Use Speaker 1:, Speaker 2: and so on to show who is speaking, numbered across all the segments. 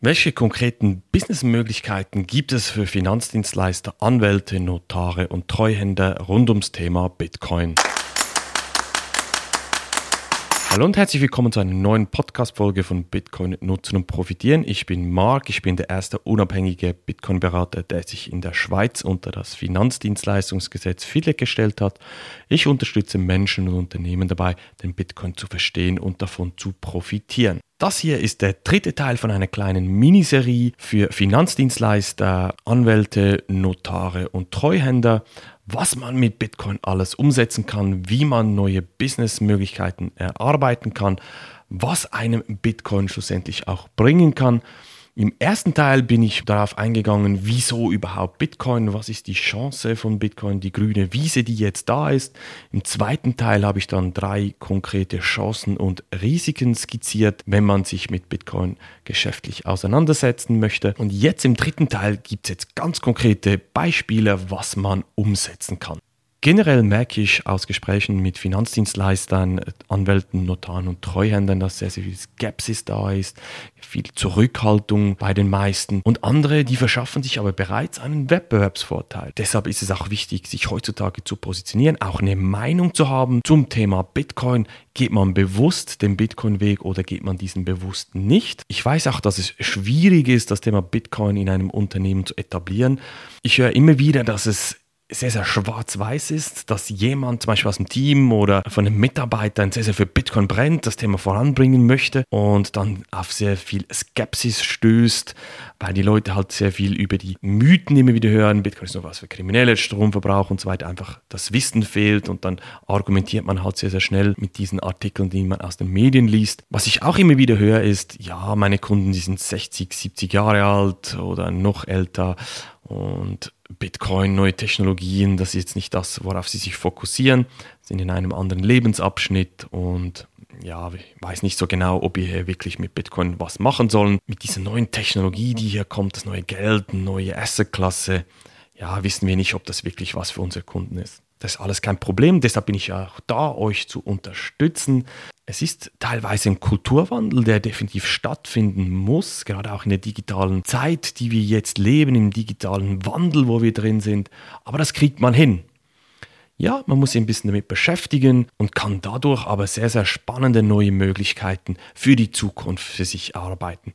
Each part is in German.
Speaker 1: Welche konkreten Businessmöglichkeiten gibt es für Finanzdienstleister, Anwälte, Notare und Treuhänder rund ums Thema Bitcoin? Hallo und herzlich willkommen zu einer neuen Podcast-Folge von Bitcoin nutzen und profitieren. Ich bin Marc, ich bin der erste unabhängige Bitcoin-Berater, der sich in der Schweiz unter das Finanzdienstleistungsgesetz FIDLE gestellt hat. Ich unterstütze Menschen und Unternehmen dabei, den Bitcoin zu verstehen und davon zu profitieren. Das hier ist der dritte Teil von einer kleinen Miniserie für Finanzdienstleister, Anwälte, Notare und Treuhänder, was man mit Bitcoin alles umsetzen kann, wie man neue Businessmöglichkeiten erarbeiten kann, was einem Bitcoin schlussendlich auch bringen kann im ersten Teil bin ich darauf eingegangen, wieso überhaupt Bitcoin, was ist die Chance von Bitcoin, die grüne Wiese, die jetzt da ist. Im zweiten Teil habe ich dann drei konkrete Chancen und Risiken skizziert, wenn man sich mit Bitcoin geschäftlich auseinandersetzen möchte. Und jetzt im dritten Teil gibt es jetzt ganz konkrete Beispiele, was man umsetzen kann. Generell merke ich aus Gesprächen mit Finanzdienstleistern, Anwälten, Notaren und Treuhändern, dass sehr, sehr viel Skepsis da ist, viel Zurückhaltung bei den meisten und andere, die verschaffen sich aber bereits einen Wettbewerbsvorteil. Deshalb ist es auch wichtig, sich heutzutage zu positionieren, auch eine Meinung zu haben zum Thema Bitcoin. Geht man bewusst den Bitcoin-Weg oder geht man diesen bewusst nicht? Ich weiß auch, dass es schwierig ist, das Thema Bitcoin in einem Unternehmen zu etablieren. Ich höre immer wieder, dass es sehr, sehr schwarz-weiß ist, dass jemand zum Beispiel aus dem Team oder von einem Mitarbeiter sehr, sehr für Bitcoin brennt, das Thema voranbringen möchte und dann auf sehr viel Skepsis stößt, weil die Leute halt sehr viel über die Mythen immer wieder hören, Bitcoin ist nur was für Kriminelle, Stromverbrauch und so weiter, einfach das Wissen fehlt und dann argumentiert man halt sehr, sehr schnell mit diesen Artikeln, die man aus den Medien liest. Was ich auch immer wieder höre, ist, ja, meine Kunden, die sind 60, 70 Jahre alt oder noch älter und Bitcoin, neue Technologien, das ist jetzt nicht das, worauf sie sich fokussieren, sind in einem anderen Lebensabschnitt und ja, ich weiß nicht so genau, ob wir hier wirklich mit Bitcoin was machen sollen. Mit dieser neuen Technologie, die hier kommt, das neue Geld, eine neue Assetklasse, ja, wissen wir nicht, ob das wirklich was für unsere Kunden ist. Das ist alles kein Problem, deshalb bin ich auch da, euch zu unterstützen. Es ist teilweise ein Kulturwandel, der definitiv stattfinden muss, gerade auch in der digitalen Zeit, die wir jetzt leben, im digitalen Wandel, wo wir drin sind. Aber das kriegt man hin. Ja, man muss sich ein bisschen damit beschäftigen und kann dadurch aber sehr, sehr spannende neue Möglichkeiten für die Zukunft für sich arbeiten.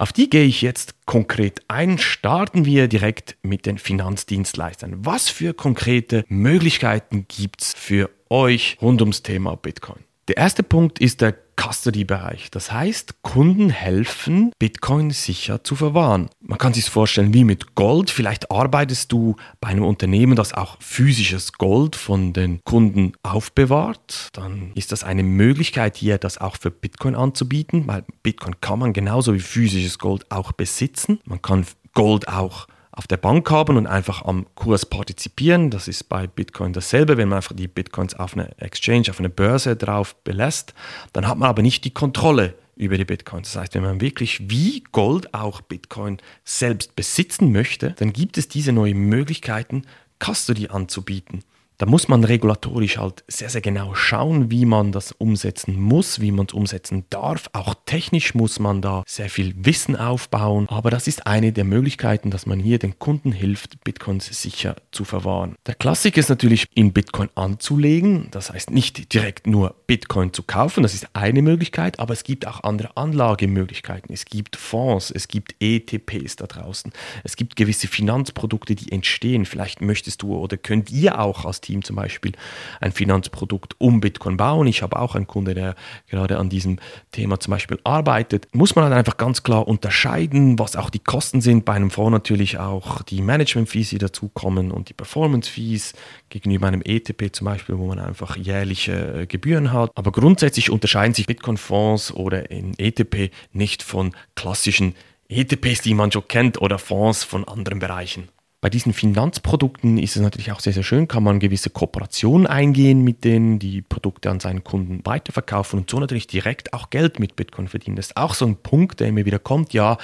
Speaker 1: Auf die gehe ich jetzt konkret ein. Starten wir direkt mit den Finanzdienstleistern. Was für konkrete Möglichkeiten gibt es für euch rund ums Thema Bitcoin? Der erste Punkt ist der Custody-Bereich. Das heißt, Kunden helfen, Bitcoin sicher zu verwahren. Man kann sich vorstellen wie mit Gold. Vielleicht arbeitest du bei einem Unternehmen, das auch physisches Gold von den Kunden aufbewahrt. Dann ist das eine Möglichkeit hier, das auch für Bitcoin anzubieten, weil Bitcoin kann man genauso wie physisches Gold auch besitzen. Man kann Gold auch auf der Bank haben und einfach am Kurs partizipieren. Das ist bei Bitcoin dasselbe. Wenn man einfach die Bitcoins auf eine Exchange, auf eine Börse drauf belässt, dann hat man aber nicht die Kontrolle über die Bitcoins. Das heißt, wenn man wirklich wie Gold auch Bitcoin selbst besitzen möchte, dann gibt es diese neuen Möglichkeiten, Custody anzubieten. Da muss man regulatorisch halt sehr, sehr genau schauen, wie man das umsetzen muss, wie man es umsetzen darf. Auch technisch muss man da sehr viel Wissen aufbauen. Aber das ist eine der Möglichkeiten, dass man hier den Kunden hilft, Bitcoins sicher zu verwahren. Der Klassiker ist natürlich, in Bitcoin anzulegen. Das heißt nicht direkt nur Bitcoin zu kaufen. Das ist eine Möglichkeit, aber es gibt auch andere Anlagemöglichkeiten. Es gibt Fonds, es gibt ETPs da draußen. Es gibt gewisse Finanzprodukte, die entstehen. Vielleicht möchtest du oder könnt ihr auch als Team Team zum Beispiel ein Finanzprodukt um Bitcoin bauen. Ich habe auch einen Kunde, der gerade an diesem Thema zum Beispiel arbeitet. Muss man halt einfach ganz klar unterscheiden, was auch die Kosten sind. Bei einem Fonds natürlich auch die Management-Fees, die dazukommen und die Performance-Fees gegenüber einem ETP zum Beispiel, wo man einfach jährliche äh, Gebühren hat. Aber grundsätzlich unterscheiden sich Bitcoin-Fonds oder in ETP nicht von klassischen ETPs, die man schon kennt oder Fonds von anderen Bereichen. Bei diesen Finanzprodukten ist es natürlich auch sehr, sehr schön, kann man gewisse Kooperationen eingehen mit denen, die Produkte an seinen Kunden weiterverkaufen und so natürlich direkt auch Geld mit Bitcoin verdienen. Das ist auch so ein Punkt, der immer wieder kommt. Ja,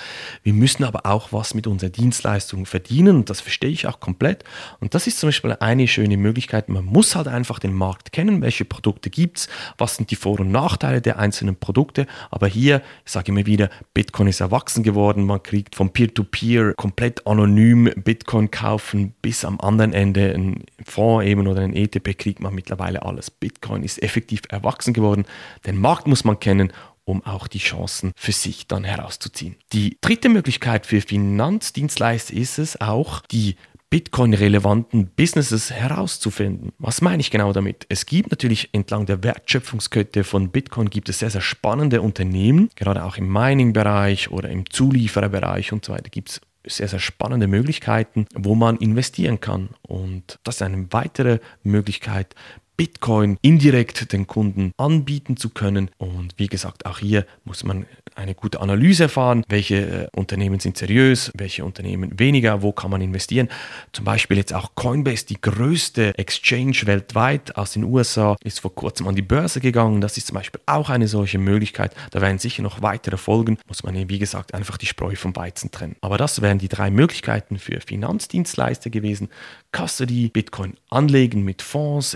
Speaker 1: wir müssen aber auch was mit unserer Dienstleistung verdienen und das verstehe ich auch komplett. Und das ist zum Beispiel eine schöne Möglichkeit. Man muss halt einfach den Markt kennen, welche Produkte gibt es, was sind die Vor- und Nachteile der einzelnen Produkte. Aber hier, ich sage immer wieder, Bitcoin ist erwachsen geworden. Man kriegt vom Peer-to-Peer -Peer komplett anonym Bitcoin kaufen bis am anderen Ende ein Fonds eben oder ein ETP kriegt man mittlerweile alles. Bitcoin ist effektiv erwachsen geworden. Den Markt muss man kennen um auch die Chancen für sich dann herauszuziehen. Die dritte Möglichkeit für Finanzdienstleister ist es auch, die Bitcoin-relevanten Businesses herauszufinden. Was meine ich genau damit? Es gibt natürlich entlang der Wertschöpfungskette von Bitcoin gibt es sehr, sehr spannende Unternehmen, gerade auch im Mining-Bereich oder im Zuliefererbereich und so weiter gibt es sehr, sehr spannende Möglichkeiten, wo man investieren kann. Und das ist eine weitere Möglichkeit, Bitcoin indirekt den Kunden anbieten zu können. Und wie gesagt, auch hier muss man eine gute Analyse erfahren, welche äh, Unternehmen sind seriös, welche Unternehmen weniger, wo kann man investieren. Zum Beispiel jetzt auch Coinbase, die größte Exchange weltweit aus den USA, ist vor kurzem an die Börse gegangen. Das ist zum Beispiel auch eine solche Möglichkeit. Da werden sicher noch weitere folgen. Muss man, wie gesagt, einfach die Spreu vom Weizen trennen. Aber das wären die drei Möglichkeiten für Finanzdienstleister gewesen. Custody, Bitcoin anlegen mit Fonds,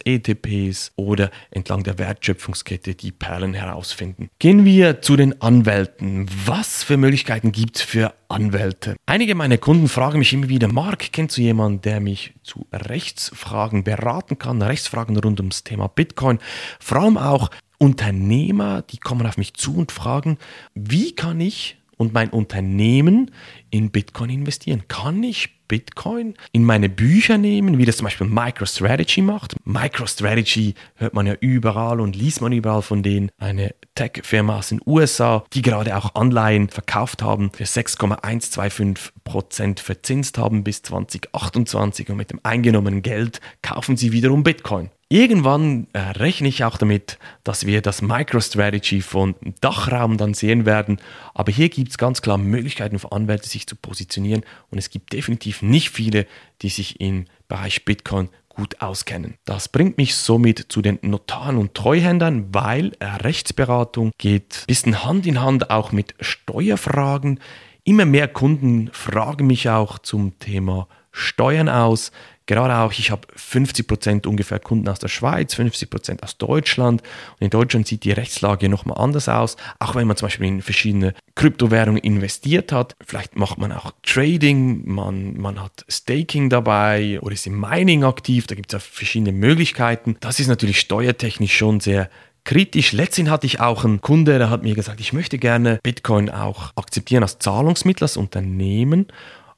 Speaker 1: ETPs oder entlang der Wertschöpfungskette die Perlen herausfinden. Gehen wir zu den Anwälten. Was für Möglichkeiten gibt es für Anwälte? Einige meiner Kunden fragen mich immer wieder, Mark, kennst du jemanden, der mich zu Rechtsfragen beraten kann, Rechtsfragen rund ums Thema Bitcoin, vor allem auch Unternehmer, die kommen auf mich zu und fragen, wie kann ich und mein Unternehmen in Bitcoin investieren? Kann ich Bitcoin in meine Bücher nehmen, wie das zum Beispiel MicroStrategy macht? MicroStrategy hört man ja überall und liest man überall von denen. Eine Tech-Firma aus den USA, die gerade auch Anleihen verkauft haben, für 6,125% verzinst haben bis 2028 und mit dem eingenommenen Geld kaufen sie wiederum Bitcoin. Irgendwann äh, rechne ich auch damit, dass wir das MicroStrategy von Dachraum dann sehen werden. Aber hier gibt es ganz klar Möglichkeiten für Anwälte, sich zu positionieren. Und es gibt definitiv nicht viele, die sich im Bereich Bitcoin gut auskennen. Das bringt mich somit zu den Notaren und Treuhändern, weil Rechtsberatung geht ein bisschen Hand in Hand auch mit Steuerfragen. Immer mehr Kunden fragen mich auch zum Thema Steuern aus. Gerade auch, ich habe 50% ungefähr Kunden aus der Schweiz, 50% aus Deutschland. Und in Deutschland sieht die Rechtslage nochmal anders aus. Auch wenn man zum Beispiel in verschiedene Kryptowährungen investiert hat. Vielleicht macht man auch Trading, man, man hat Staking dabei oder ist im Mining aktiv. Da gibt es ja verschiedene Möglichkeiten. Das ist natürlich steuertechnisch schon sehr kritisch. Letztens hatte ich auch einen Kunde, der hat mir gesagt, ich möchte gerne Bitcoin auch akzeptieren als Zahlungsmittel, als Unternehmen.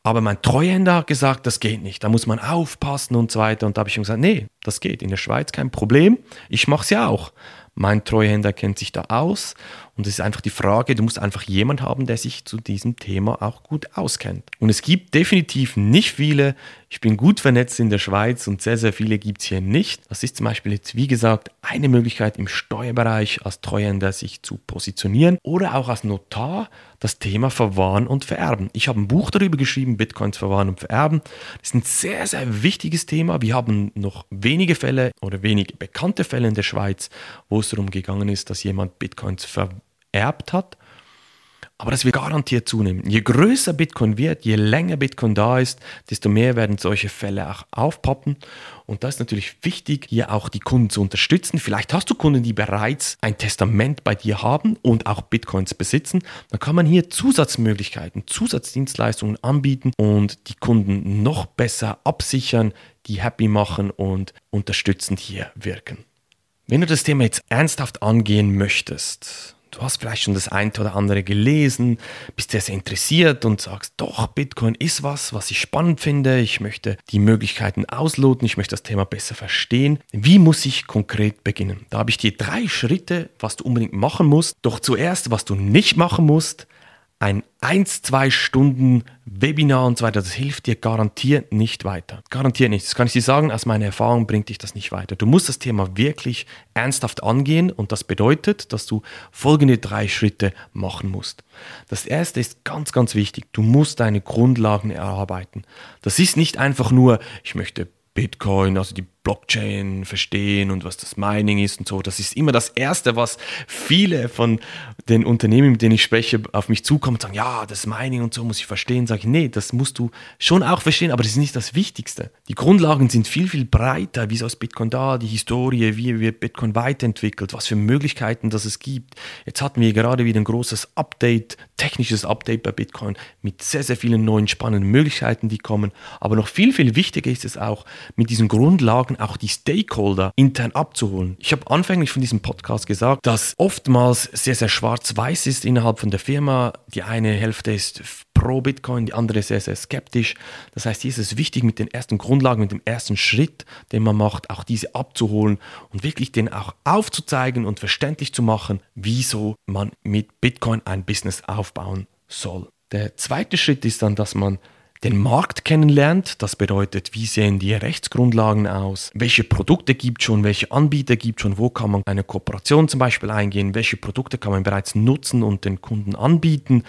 Speaker 1: Aber mein Treuhänder hat gesagt, das geht nicht, da muss man aufpassen und so weiter. Und da habe ich ihm gesagt, nee, das geht in der Schweiz kein Problem, ich mache es ja auch. Mein Treuhänder kennt sich da aus und es ist einfach die Frage, du musst einfach jemand haben, der sich zu diesem Thema auch gut auskennt. Und es gibt definitiv nicht viele, ich bin gut vernetzt in der Schweiz und sehr, sehr viele gibt es hier nicht. Das ist zum Beispiel jetzt, wie gesagt, eine Möglichkeit im Steuerbereich als Treuhänder sich zu positionieren oder auch als Notar das Thema Verwahren und Vererben. Ich habe ein Buch darüber geschrieben, Bitcoins verwahren und vererben. Das ist ein sehr, sehr wichtiges Thema. Wir haben noch wenige Fälle oder wenige bekannte Fälle in der Schweiz, wo es darum gegangen ist, dass jemand Bitcoins vererbt hat aber das wird garantiert zunehmen. Je größer Bitcoin wird, je länger Bitcoin da ist, desto mehr werden solche Fälle auch aufpoppen. Und da ist natürlich wichtig, hier auch die Kunden zu unterstützen. Vielleicht hast du Kunden, die bereits ein Testament bei dir haben und auch Bitcoins besitzen. Dann kann man hier Zusatzmöglichkeiten, Zusatzdienstleistungen anbieten und die Kunden noch besser absichern, die happy machen und unterstützend hier wirken. Wenn du das Thema jetzt ernsthaft angehen möchtest, du hast vielleicht schon das eine oder andere gelesen, bist sehr, sehr interessiert und sagst, doch, Bitcoin ist was, was ich spannend finde, ich möchte die Möglichkeiten ausloten, ich möchte das Thema besser verstehen. Wie muss ich konkret beginnen? Da habe ich dir drei Schritte, was du unbedingt machen musst. Doch zuerst, was du nicht machen musst, ein 1, 2 Stunden Webinar und so weiter, das hilft dir garantiert nicht weiter. Garantiert nicht. Das kann ich dir sagen, aus meiner Erfahrung bringt dich das nicht weiter. Du musst das Thema wirklich ernsthaft angehen und das bedeutet, dass du folgende drei Schritte machen musst. Das erste ist ganz, ganz wichtig. Du musst deine Grundlagen erarbeiten. Das ist nicht einfach nur, ich möchte Bitcoin, also die Blockchain verstehen und was das Mining ist und so. Das ist immer das Erste, was viele von den Unternehmen, mit denen ich spreche, auf mich zukommen und sagen, ja, das Mining und so muss ich verstehen. Sage ich, nee, das musst du schon auch verstehen, aber das ist nicht das Wichtigste. Die Grundlagen sind viel, viel breiter. Wieso ist Bitcoin da? Die Historie, wie wird Bitcoin weiterentwickelt? Was für Möglichkeiten das es gibt? Jetzt hatten wir gerade wieder ein großes Update, technisches Update bei Bitcoin mit sehr, sehr vielen neuen spannenden Möglichkeiten, die kommen. Aber noch viel, viel wichtiger ist es auch, mit diesen Grundlagen Fragen auch die Stakeholder intern abzuholen. Ich habe anfänglich von diesem Podcast gesagt, dass oftmals sehr, sehr schwarz-weiß ist innerhalb von der Firma. Die eine Hälfte ist pro Bitcoin, die andere sehr, sehr skeptisch. Das heißt, hier ist es wichtig, mit den ersten Grundlagen, mit dem ersten Schritt, den man macht, auch diese abzuholen und wirklich den auch aufzuzeigen und verständlich zu machen, wieso man mit Bitcoin ein Business aufbauen soll. Der zweite Schritt ist dann, dass man den Markt kennenlernt. Das bedeutet, wie sehen die Rechtsgrundlagen aus? Welche Produkte gibt es schon? Welche Anbieter gibt es schon? Wo kann man eine Kooperation zum Beispiel eingehen? Welche Produkte kann man bereits nutzen und den Kunden anbieten?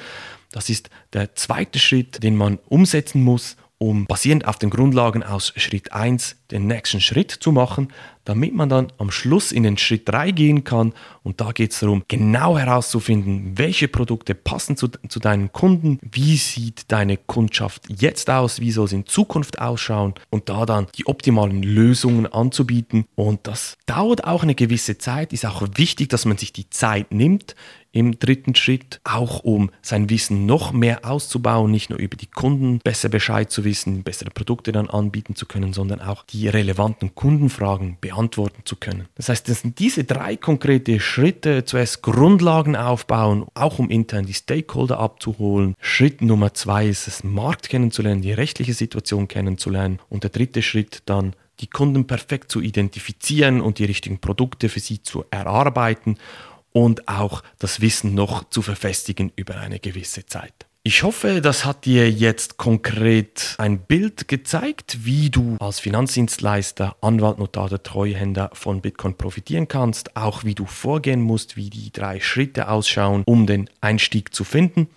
Speaker 1: Das ist der zweite Schritt, den man umsetzen muss um basierend auf den Grundlagen aus Schritt 1 den nächsten Schritt zu machen, damit man dann am Schluss in den Schritt 3 gehen kann. Und da geht es darum, genau herauszufinden, welche Produkte passen zu, zu deinen Kunden, wie sieht deine Kundschaft jetzt aus, wie soll es in Zukunft ausschauen und da dann die optimalen Lösungen anzubieten. Und das dauert auch eine gewisse Zeit, ist auch wichtig, dass man sich die Zeit nimmt, im dritten Schritt, auch um sein Wissen noch mehr auszubauen, nicht nur über die Kunden besser Bescheid zu wissen, bessere Produkte dann anbieten zu können, sondern auch die relevanten Kundenfragen beantworten zu können. Das heißt, das sind diese drei konkrete Schritte, zuerst Grundlagen aufbauen, auch um intern die Stakeholder abzuholen. Schritt Nummer zwei ist es, Markt kennenzulernen, die rechtliche Situation kennenzulernen und der dritte Schritt dann die Kunden perfekt zu identifizieren und die richtigen Produkte für sie zu erarbeiten und auch das Wissen noch zu verfestigen über eine gewisse Zeit. Ich hoffe, das hat dir jetzt konkret ein Bild gezeigt, wie du als Finanzdienstleister, Anwalt, Notar oder Treuhänder von Bitcoin profitieren kannst, auch wie du vorgehen musst, wie die drei Schritte ausschauen, um den Einstieg zu finden.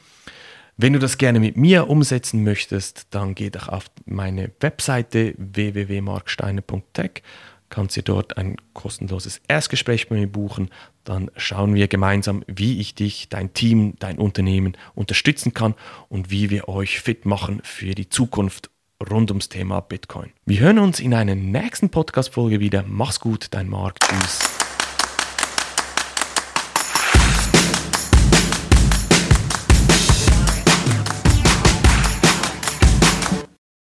Speaker 1: Wenn du das gerne mit mir umsetzen möchtest, dann geh doch auf meine Webseite www.marksteiner.tech kannst du dort ein kostenloses Erstgespräch bei mir buchen. Dann schauen wir gemeinsam, wie ich dich, dein Team, dein Unternehmen unterstützen kann und wie wir euch fit machen für die Zukunft rund ums Thema Bitcoin. Wir hören uns in einer nächsten Podcast-Folge wieder. Mach's gut, dein Marc. Tschüss.